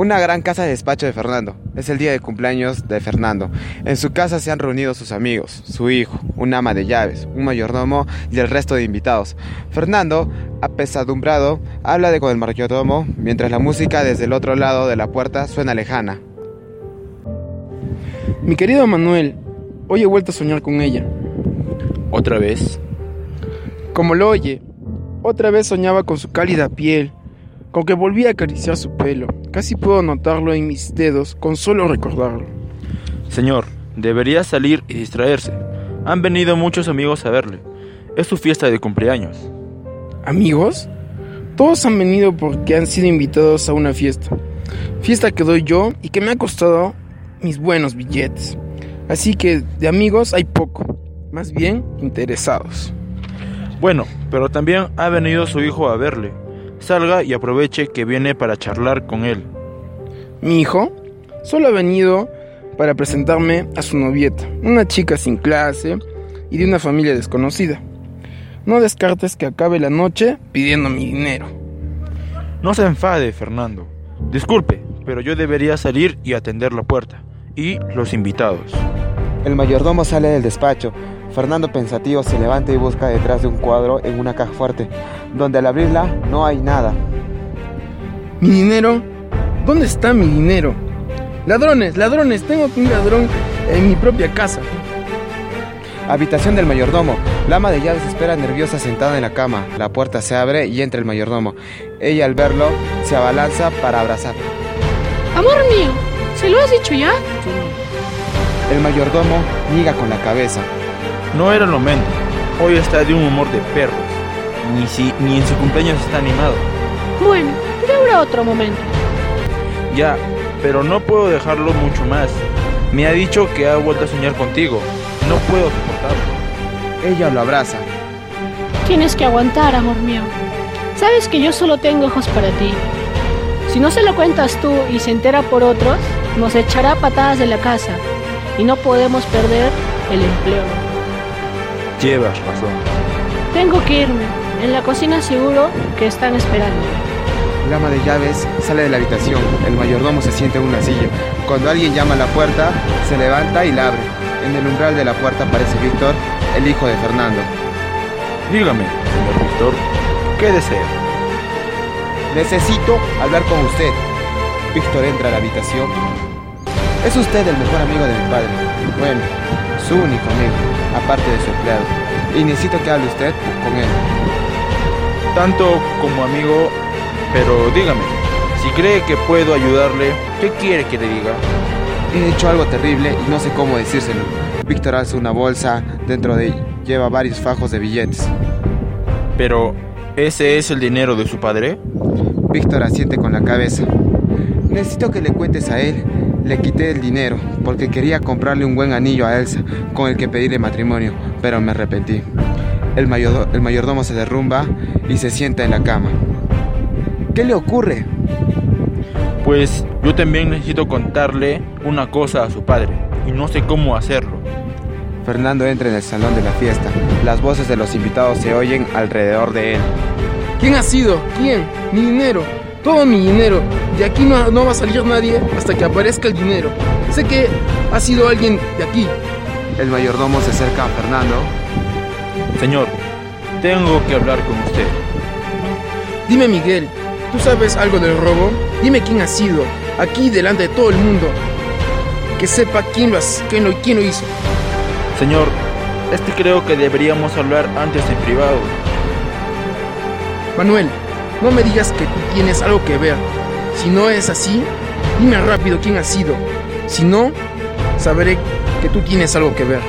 Una gran casa de despacho de Fernando. Es el día de cumpleaños de Fernando. En su casa se han reunido sus amigos, su hijo, un ama de llaves, un mayordomo y el resto de invitados. Fernando, apesadumbrado, habla de con el mayordomo mientras la música desde el otro lado de la puerta suena lejana. Mi querido Manuel, hoy he vuelto a soñar con ella. ¿Otra vez? Como lo oye, otra vez soñaba con su cálida piel, con que volvía a acariciar su pelo. Casi puedo notarlo en mis dedos con solo recordarlo. Señor, debería salir y distraerse. Han venido muchos amigos a verle. Es su fiesta de cumpleaños. ¿Amigos? Todos han venido porque han sido invitados a una fiesta. Fiesta que doy yo y que me ha costado mis buenos billetes. Así que de amigos hay poco, más bien interesados. Bueno, pero también ha venido su hijo a verle. Salga y aproveche que viene para charlar con él. Mi hijo solo ha venido para presentarme a su novieta, una chica sin clase y de una familia desconocida. No descartes que acabe la noche pidiendo mi dinero. No se enfade, Fernando. Disculpe, pero yo debería salir y atender la puerta. Y los invitados. El mayordomo sale del despacho. Fernando pensativo se levanta y busca detrás de un cuadro en una caja fuerte, donde al abrirla no hay nada. ¿Mi dinero? ¿Dónde está mi dinero? Ladrones, ladrones, tengo un ladrón en mi propia casa. Habitación del mayordomo. La ama de llaves espera nerviosa sentada en la cama. La puerta se abre y entra el mayordomo. Ella al verlo se abalanza para abrazar. Amor mío, ¿se lo has dicho ya? El mayordomo niega con la cabeza. No era el momento. Hoy está de un humor de perros. Ni, si, ni en su cumpleaños está animado. Bueno, ya habrá otro momento. Ya, pero no puedo dejarlo mucho más. Me ha dicho que ha vuelto a soñar contigo. No puedo soportarlo. Ella lo abraza. Tienes que aguantar, amor mío. Sabes que yo solo tengo ojos para ti. Si no se lo cuentas tú y se entera por otros, nos echará patadas de la casa y no podemos perder el empleo. Llevas razón. Tengo que irme. En la cocina seguro que están esperando. La ama de llaves sale de la habitación. El mayordomo se siente en una silla. Cuando alguien llama a la puerta, se levanta y la abre. En el umbral de la puerta aparece Víctor, el hijo de Fernando. Dígame, señor Víctor, ¿qué desea? Necesito hablar con usted. Víctor entra a la habitación. Es usted el mejor amigo de mi padre. Bueno, su único amigo, aparte de su empleado. Y necesito que hable usted con él. Tanto como amigo, pero dígame, si cree que puedo ayudarle, ¿qué quiere que le diga? He hecho algo terrible y no sé cómo decírselo. Víctor alza una bolsa, dentro de ella lleva varios fajos de billetes. Pero, ¿ese es el dinero de su padre? Víctor asiente con la cabeza. Necesito que le cuentes a él. Le quité el dinero porque quería comprarle un buen anillo a Elsa con el que pedirle matrimonio, pero me arrepentí. El, mayor, el mayordomo se derrumba y se sienta en la cama. ¿Qué le ocurre? Pues yo también necesito contarle una cosa a su padre y no sé cómo hacerlo. Fernando entra en el salón de la fiesta. Las voces de los invitados se oyen alrededor de él. ¿Quién ha sido? ¿Quién? Mi dinero. Todo mi dinero. De aquí no, no va a salir nadie hasta que aparezca el dinero. Sé que ha sido alguien de aquí. El mayordomo se acerca a Fernando. Señor, tengo que hablar con usted. Dime, Miguel, ¿tú sabes algo del robo? Dime quién ha sido, aquí delante de todo el mundo. Que sepa quién lo, quién lo, quién lo hizo. Señor, es que creo que deberíamos hablar antes en privado. Manuel, no me digas que tú tienes algo que ver. Si no es así, dime rápido quién ha sido. Si no, sabré que tú tienes algo que ver.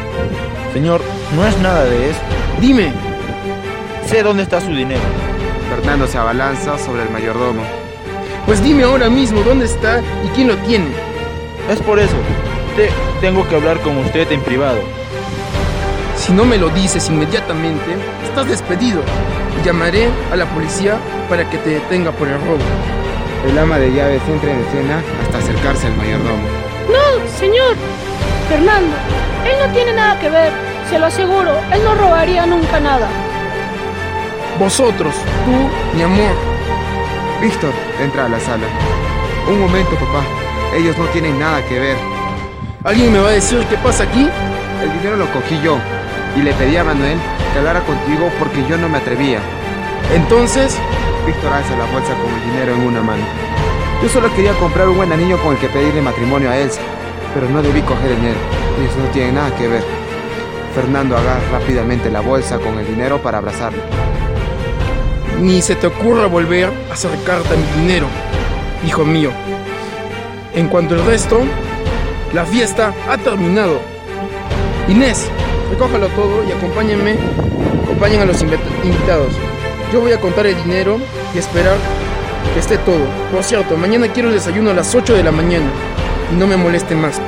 Señor, no es nada de eso. Dime. Sé dónde está su dinero. Fernando se abalanza sobre el mayordomo. Pues dime ahora mismo dónde está y quién lo tiene. Es por eso. Te tengo que hablar con usted en privado. Si no me lo dices inmediatamente, estás despedido. Llamaré a la policía para que te detenga por el robo. El ama de llaves entra en escena hasta acercarse al mayordomo. No, señor. Fernando, él no tiene nada que ver. Se lo aseguro, él no robaría nunca nada. Vosotros, tú, mi amor. Víctor entra a la sala. Un momento, papá. Ellos no tienen nada que ver. ¿Alguien me va a decir qué pasa aquí? El dinero lo cogí yo y le pedí a Manuel que hablara contigo porque yo no me atrevía. Entonces, Víctor alza la bolsa con el dinero en una mano. Yo solo quería comprar un buen anillo con el que pedirle matrimonio a Elsa, pero no debí coger el dinero. Ellos no tienen nada que ver. Fernando agarra rápidamente la bolsa con el dinero para abrazarlo. ni se te ocurra volver a acercarte a mi dinero, hijo mío. En cuanto al resto, la fiesta ha terminado. Inés, recójalo todo y acompáñenme, acompañen a los invita- invitados. Yo voy a contar el dinero y esperar que esté todo. Por cierto, mañana quiero el desayuno a las 8 de la mañana y no me molesten más.